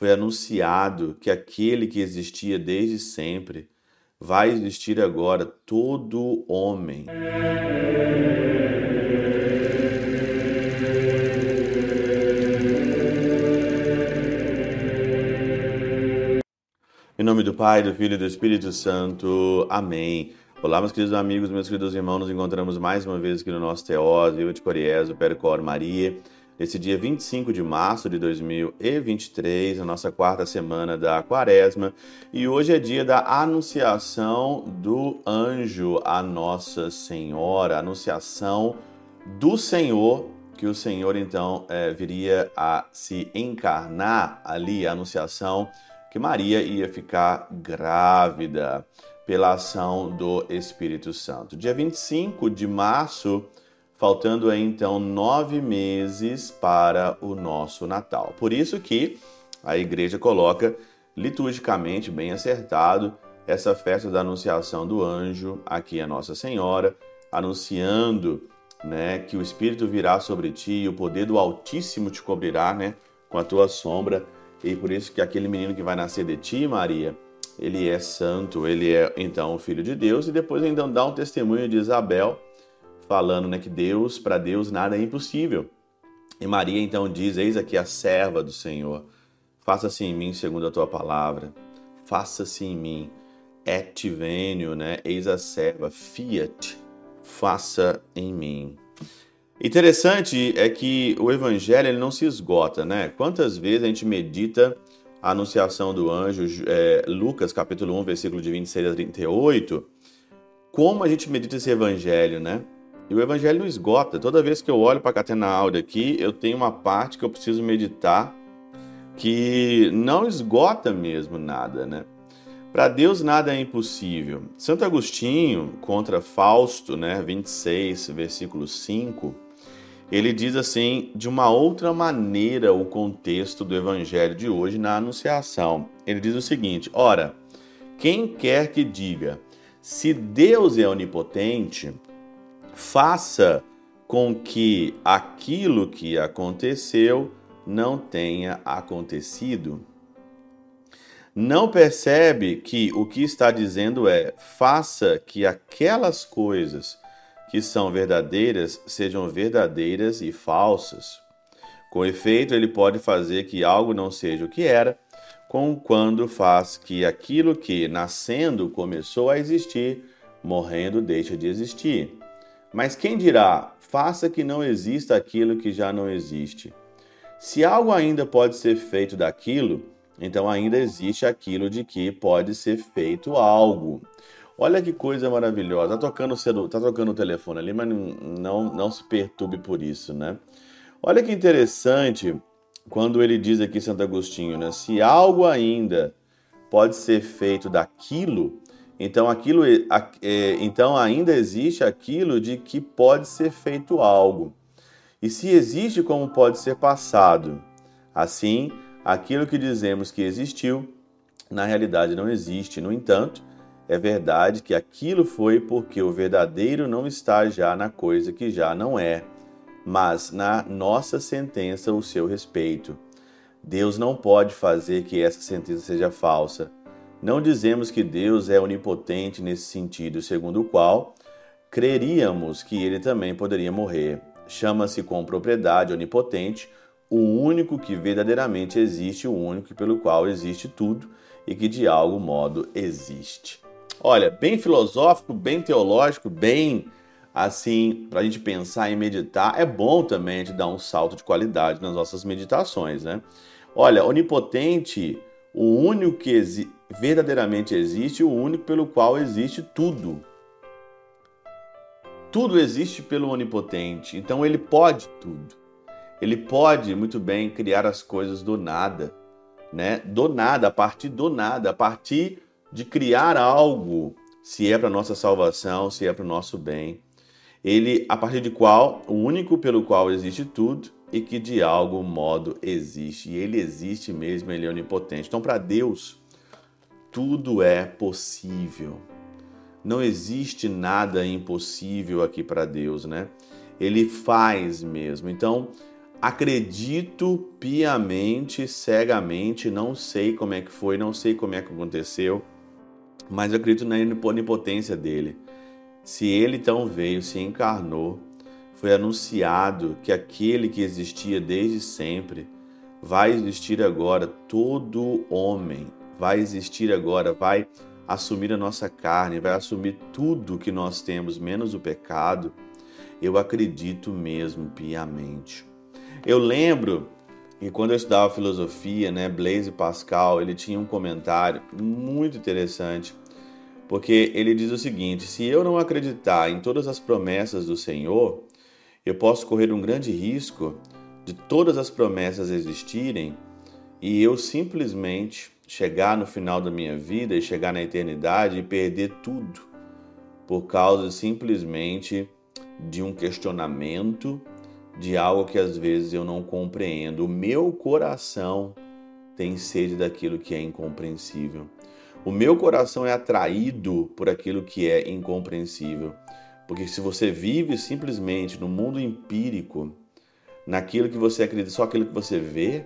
foi anunciado que aquele que existia desde sempre vai existir agora todo homem. Em nome do Pai, do Filho e do Espírito Santo. Amém. Olá, meus queridos amigos, meus queridos irmãos, nos encontramos mais uma vez aqui no nosso Teós, Viva de Coriés, o Percor Maria, nesse dia 25 de março de 2023, na nossa quarta semana da quaresma, e hoje é dia da anunciação do anjo a Nossa Senhora, anunciação do Senhor, que o Senhor então é, viria a se encarnar ali, a anunciação que Maria ia ficar grávida pela ação do Espírito Santo. Dia 25 de março, faltando aí então nove meses para o nosso Natal. Por isso que a igreja coloca liturgicamente bem acertado essa festa da anunciação do anjo aqui a Nossa Senhora, anunciando né, que o Espírito virá sobre ti e o poder do Altíssimo te cobrirá né, com a tua sombra e por isso que aquele menino que vai nascer de ti, Maria, ele é santo, ele é então o filho de Deus, e depois ainda dá um testemunho de Isabel, falando né, que Deus, para Deus, nada é impossível. E Maria então diz: Eis aqui a serva do Senhor, faça-se em mim segundo a tua palavra, faça-se em mim, et venio, né? Eis a serva, fiat, faça em mim. Interessante é que o evangelho ele não se esgota, né? Quantas vezes a gente medita a anunciação do anjo, é, Lucas capítulo 1, versículo de 26 a 38, como a gente medita esse evangelho, né? E o evangelho não esgota. Toda vez que eu olho para a catena áurea aqui, eu tenho uma parte que eu preciso meditar que não esgota mesmo nada, né? Para Deus nada é impossível. Santo Agostinho, contra Fausto, né, 26, versículo 5, ele diz assim, de uma outra maneira, o contexto do evangelho de hoje na Anunciação. Ele diz o seguinte: Ora, quem quer que diga, se Deus é onipotente, faça com que aquilo que aconteceu não tenha acontecido. Não percebe que o que está dizendo é: faça que aquelas coisas que são verdadeiras sejam verdadeiras e falsas. Com efeito, ele pode fazer que algo não seja o que era, com quando faz que aquilo que, nascendo, começou a existir, morrendo, deixa de existir. Mas quem dirá, faça que não exista aquilo que já não existe? Se algo ainda pode ser feito daquilo, então ainda existe aquilo de que pode ser feito algo. Olha que coisa maravilhosa. Tá tocando o, celu... tá tocando o telefone ali, mas não, não se perturbe por isso, né? Olha que interessante quando ele diz aqui, Santo Agostinho, né? Se algo ainda pode ser feito daquilo, então aquilo é, então ainda existe aquilo de que pode ser feito algo. E se existe como pode ser passado. Assim, aquilo que dizemos que existiu, na realidade não existe. No entanto, é verdade que aquilo foi porque o verdadeiro não está já na coisa que já não é, mas na nossa sentença o seu respeito. Deus não pode fazer que essa sentença seja falsa. Não dizemos que Deus é onipotente nesse sentido, segundo o qual creríamos que ele também poderia morrer. Chama-se com propriedade onipotente o único que verdadeiramente existe, o único pelo qual existe tudo e que de algum modo existe. Olha, bem filosófico, bem teológico, bem assim, para a gente pensar e meditar. É bom também de dar um salto de qualidade nas nossas meditações, né? Olha, onipotente, o único que exi verdadeiramente existe, o único pelo qual existe tudo. Tudo existe pelo onipotente, então ele pode tudo. Ele pode muito bem criar as coisas do nada, né? Do nada, a partir do nada, a partir de criar algo, se é para nossa salvação, se é para o nosso bem. Ele, a partir de qual, o único pelo qual existe tudo e que de algum modo existe. E ele existe mesmo, ele é onipotente. Então, para Deus, tudo é possível. Não existe nada impossível aqui para Deus, né? Ele faz mesmo. Então, acredito piamente, cegamente, não sei como é que foi, não sei como é que aconteceu, mas eu acredito na onipotência dele. Se ele então veio, se encarnou, foi anunciado que aquele que existia desde sempre vai existir agora, todo homem vai existir agora, vai assumir a nossa carne, vai assumir tudo que nós temos, menos o pecado. Eu acredito mesmo piamente. Eu lembro que quando eu estudava filosofia, né, Blaise Pascal, ele tinha um comentário muito interessante, porque ele diz o seguinte: se eu não acreditar em todas as promessas do Senhor, eu posso correr um grande risco de todas as promessas existirem e eu simplesmente chegar no final da minha vida e chegar na eternidade e perder tudo por causa simplesmente de um questionamento de algo que às vezes eu não compreendo. O meu coração tem sede daquilo que é incompreensível. O meu coração é atraído por aquilo que é incompreensível. Porque se você vive simplesmente no mundo empírico, naquilo que você acredita, só aquilo que você vê,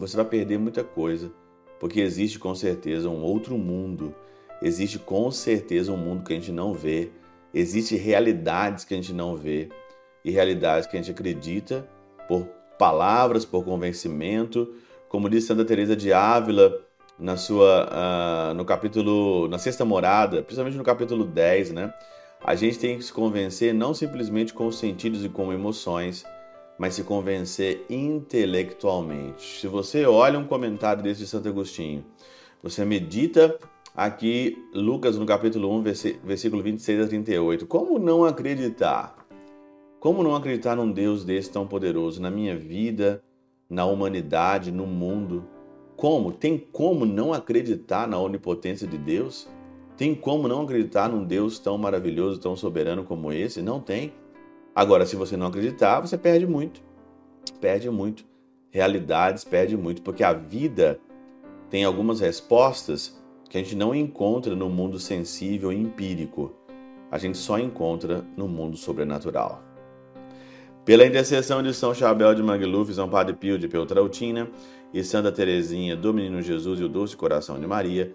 você vai perder muita coisa. Porque existe com certeza um outro mundo. Existe com certeza um mundo que a gente não vê. Existem realidades que a gente não vê e realidades que a gente acredita por palavras, por convencimento, como diz Santa Teresa de Ávila na sua uh, no capítulo na sexta morada, principalmente no capítulo 10, né? A gente tem que se convencer não simplesmente com os sentidos e com emoções, mas se convencer intelectualmente. Se você olha um comentário desse de Santo Agostinho, você medita aqui Lucas no capítulo 1, versículo 26 a 38. Como não acreditar? Como não acreditar num Deus desse tão poderoso na minha vida, na humanidade, no mundo? Como? Tem como não acreditar na onipotência de Deus? Tem como não acreditar num Deus tão maravilhoso, tão soberano como esse? Não tem. Agora, se você não acreditar, você perde muito. Perde muito. Realidades perde muito, porque a vida tem algumas respostas que a gente não encontra no mundo sensível e empírico. A gente só encontra no mundo sobrenatural. Pela intercessão de São Chabel de Mangluf, São Padre Pio de Peltrautina e Santa Teresinha do Menino Jesus e o Doce Coração de Maria,